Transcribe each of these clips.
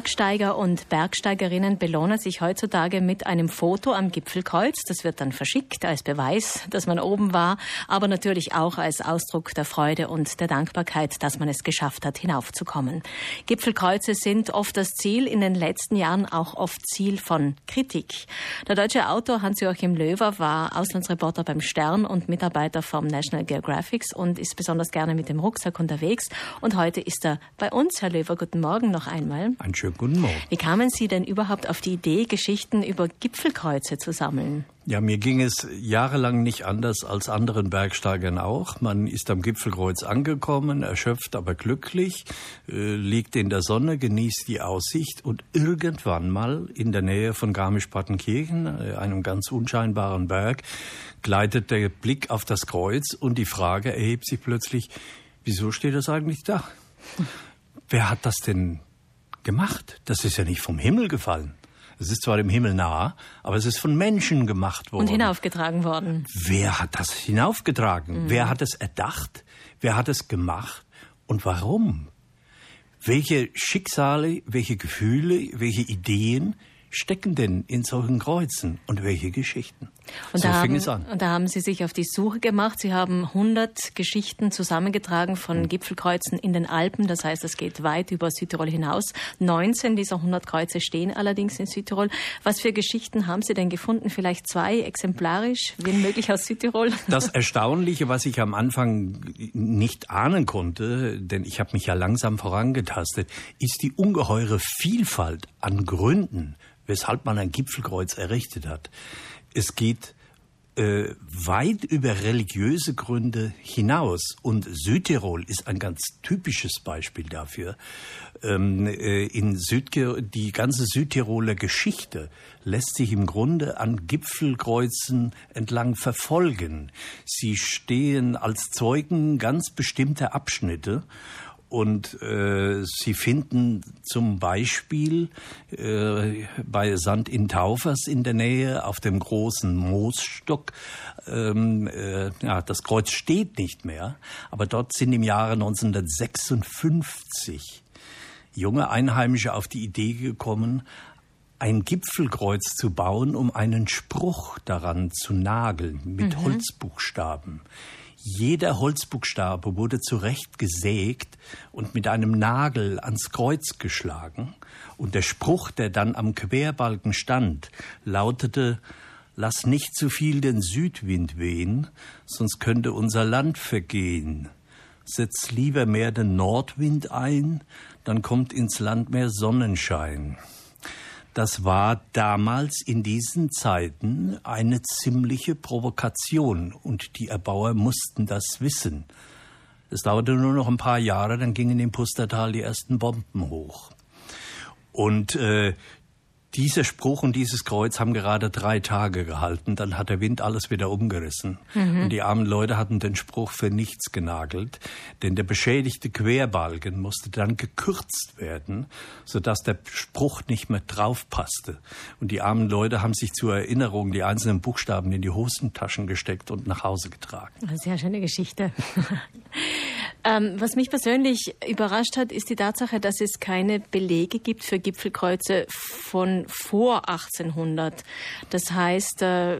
Bergsteiger und Bergsteigerinnen belohnen sich heutzutage mit einem Foto am Gipfelkreuz. Das wird dann verschickt als Beweis, dass man oben war, aber natürlich auch als Ausdruck der Freude und der Dankbarkeit, dass man es geschafft hat, hinaufzukommen. Gipfelkreuze sind oft das Ziel, in den letzten Jahren auch oft Ziel von Kritik. Der deutsche Autor Hans-Joachim Löwer war Auslandsreporter beim Stern und Mitarbeiter vom National Geographic und ist besonders gerne mit dem Rucksack unterwegs. Und heute ist er bei uns. Herr Löwer, guten Morgen noch einmal. Einen schönen guten Morgen. Wie kamen Sie denn überhaupt auf die Idee, Geschichten über Gipfelkreuze zu sammeln? Ja, mir ging es jahrelang nicht anders als anderen Bergsteigern auch. Man ist am Gipfelkreuz angekommen, erschöpft, aber glücklich, äh, liegt in der Sonne, genießt die Aussicht und irgendwann mal in der Nähe von Garmisch-Partenkirchen, äh, einem ganz unscheinbaren Berg, gleitet der Blick auf das Kreuz und die Frage erhebt sich plötzlich, wieso steht das eigentlich da? Wer hat das denn gemacht. Das ist ja nicht vom Himmel gefallen. Es ist zwar dem Himmel nah, aber es ist von Menschen gemacht worden. Und hinaufgetragen worden. Wer hat das hinaufgetragen? Mhm. Wer hat es erdacht? Wer hat es gemacht? Und warum? Welche Schicksale, welche Gefühle, welche Ideen stecken denn in solchen Kreuzen und welche Geschichten? Und, so da haben, und da haben Sie sich auf die Suche gemacht. Sie haben 100 Geschichten zusammengetragen von mhm. Gipfelkreuzen in den Alpen. Das heißt, es geht weit über Südtirol hinaus. 19 dieser 100 Kreuze stehen allerdings in Südtirol. Was für Geschichten haben Sie denn gefunden? Vielleicht zwei exemplarisch, wenn möglich aus Südtirol? Das Erstaunliche, was ich am Anfang nicht ahnen konnte, denn ich habe mich ja langsam vorangetastet, ist die ungeheure Vielfalt an Gründen, weshalb man ein Gipfelkreuz errichtet hat. Es geht äh, weit über religiöse Gründe hinaus. Und Südtirol ist ein ganz typisches Beispiel dafür. Ähm, äh, in Südtirol, die ganze Südtiroler Geschichte lässt sich im Grunde an Gipfelkreuzen entlang verfolgen. Sie stehen als Zeugen ganz bestimmter Abschnitte und äh, Sie finden zum Beispiel äh, bei Sand in Taufers in der Nähe auf dem großen Moosstock, ähm, äh, ja, das Kreuz steht nicht mehr, aber dort sind im Jahre 1956 junge Einheimische auf die Idee gekommen, ein Gipfelkreuz zu bauen, um einen Spruch daran zu nageln mit mhm. Holzbuchstaben. Jeder Holzbuchstabe wurde zurecht gesägt und mit einem Nagel ans Kreuz geschlagen, und der Spruch, der dann am Querbalken stand, lautete Lass nicht zu viel den Südwind wehen, sonst könnte unser Land vergehen. Setz lieber mehr den Nordwind ein, dann kommt ins Land mehr Sonnenschein. Das war damals in diesen Zeiten eine ziemliche Provokation und die Erbauer mussten das wissen. Es dauerte nur noch ein paar Jahre, dann gingen im Pustertal die ersten Bomben hoch. Und äh, dieser Spruch und dieses Kreuz haben gerade drei Tage gehalten. Dann hat der Wind alles wieder umgerissen. Mhm. Und die armen Leute hatten den Spruch für nichts genagelt. Denn der beschädigte Querbalken musste dann gekürzt werden, sodass der Spruch nicht mehr draufpasste. Und die armen Leute haben sich zur Erinnerung die einzelnen Buchstaben in die Hosentaschen gesteckt und nach Hause getragen. Sehr schöne Geschichte. Ähm, was mich persönlich überrascht hat, ist die Tatsache, dass es keine Belege gibt für Gipfelkreuze von vor 1800. Das heißt, äh,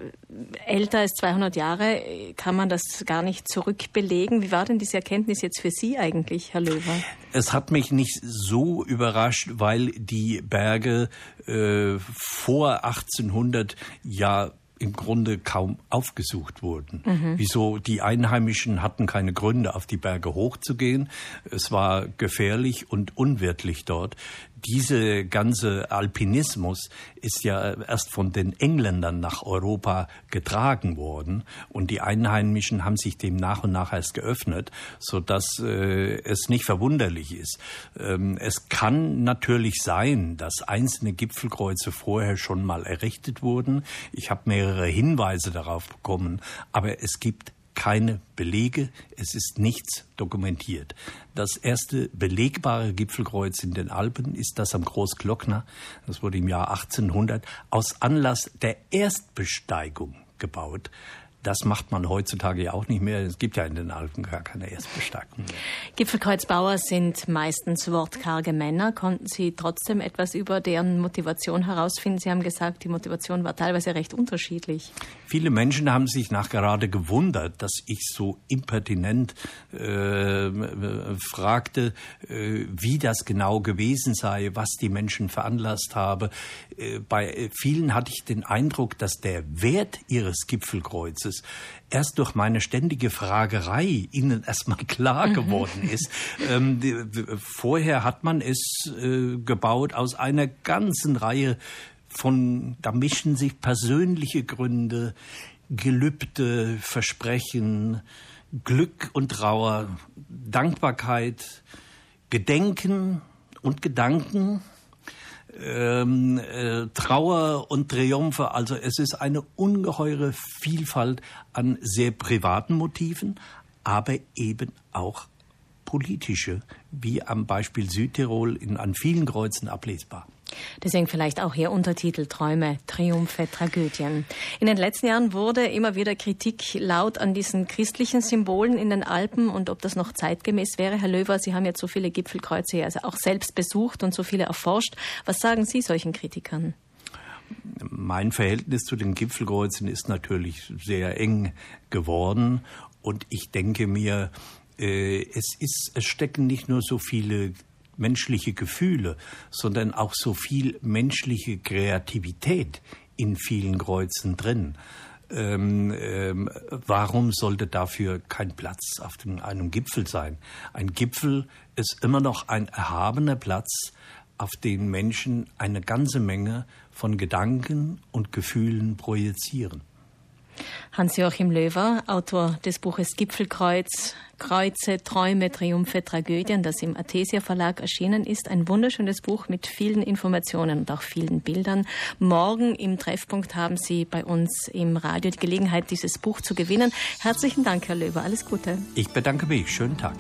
älter als 200 Jahre kann man das gar nicht zurückbelegen. Wie war denn diese Erkenntnis jetzt für Sie eigentlich, Herr Löwer? Es hat mich nicht so überrascht, weil die Berge äh, vor 1800 ja im Grunde kaum aufgesucht wurden. Mhm. Wieso die Einheimischen hatten keine Gründe, auf die Berge hochzugehen. Es war gefährlich und unwirtlich dort diese ganze Alpinismus ist ja erst von den Engländern nach Europa getragen worden und die Einheimischen haben sich dem nach und nach erst geöffnet, so dass äh, es nicht verwunderlich ist. Ähm, es kann natürlich sein, dass einzelne Gipfelkreuze vorher schon mal errichtet wurden. Ich habe mehrere Hinweise darauf bekommen, aber es gibt keine Belege, es ist nichts dokumentiert. Das erste belegbare Gipfelkreuz in den Alpen ist das am Großglockner. Das wurde im Jahr 1800 aus Anlass der Erstbesteigung gebaut. Das macht man heutzutage ja auch nicht mehr. Es gibt ja in den Alpen gar keine Erstbestagten mehr. Gipfelkreuzbauer sind meistens wortkarge Männer. Konnten Sie trotzdem etwas über deren Motivation herausfinden? Sie haben gesagt, die Motivation war teilweise recht unterschiedlich. Viele Menschen haben sich nachgerade gewundert, dass ich so impertinent äh, fragte, äh, wie das genau gewesen sei, was die Menschen veranlasst habe. Äh, bei vielen hatte ich den Eindruck, dass der Wert ihres Gipfelkreuzes es erst durch meine ständige Fragerei ihnen erstmal klar mhm. geworden ist. ähm, die, vorher hat man es äh, gebaut aus einer ganzen Reihe von, da mischen sich persönliche Gründe, Gelübde, Versprechen, Glück und Trauer, Dankbarkeit, Gedenken und Gedanken ähm, äh, Trauer und Triumphe. Also es ist eine ungeheure Vielfalt an sehr privaten Motiven, aber eben auch politische, wie am Beispiel Südtirol in, an vielen Kreuzen ablesbar. Deswegen vielleicht auch Ihr Untertitel Träume, Triumphe, Tragödien. In den letzten Jahren wurde immer wieder Kritik laut an diesen christlichen Symbolen in den Alpen und ob das noch zeitgemäß wäre. Herr Löwer, Sie haben ja so viele Gipfelkreuze also auch selbst besucht und so viele erforscht. Was sagen Sie solchen Kritikern? Mein Verhältnis zu den Gipfelkreuzen ist natürlich sehr eng geworden und ich denke mir, äh, es ist, es stecken nicht nur so viele menschliche Gefühle, sondern auch so viel menschliche Kreativität in vielen Kreuzen drin. Ähm, ähm, warum sollte dafür kein Platz auf dem, einem Gipfel sein? Ein Gipfel ist immer noch ein erhabener Platz, auf den Menschen eine ganze Menge von Gedanken und Gefühlen projizieren. Hans-Joachim Löwer, Autor des Buches Gipfelkreuz, Kreuze, Träume, Triumphe, Tragödien, das im Athesia Verlag erschienen ist. Ein wunderschönes Buch mit vielen Informationen und auch vielen Bildern. Morgen im Treffpunkt haben Sie bei uns im Radio die Gelegenheit, dieses Buch zu gewinnen. Herzlichen Dank, Herr Löwer. Alles Gute. Ich bedanke mich. Schönen Tag.